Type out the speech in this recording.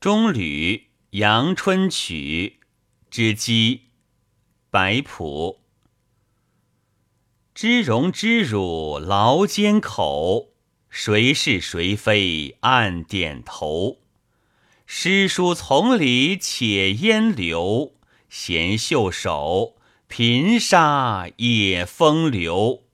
中吕阳春曲之姬白朴。知荣知辱劳尖口，谁是谁非暗点头。诗书从里且烟流，闲袖手，频沙也风流。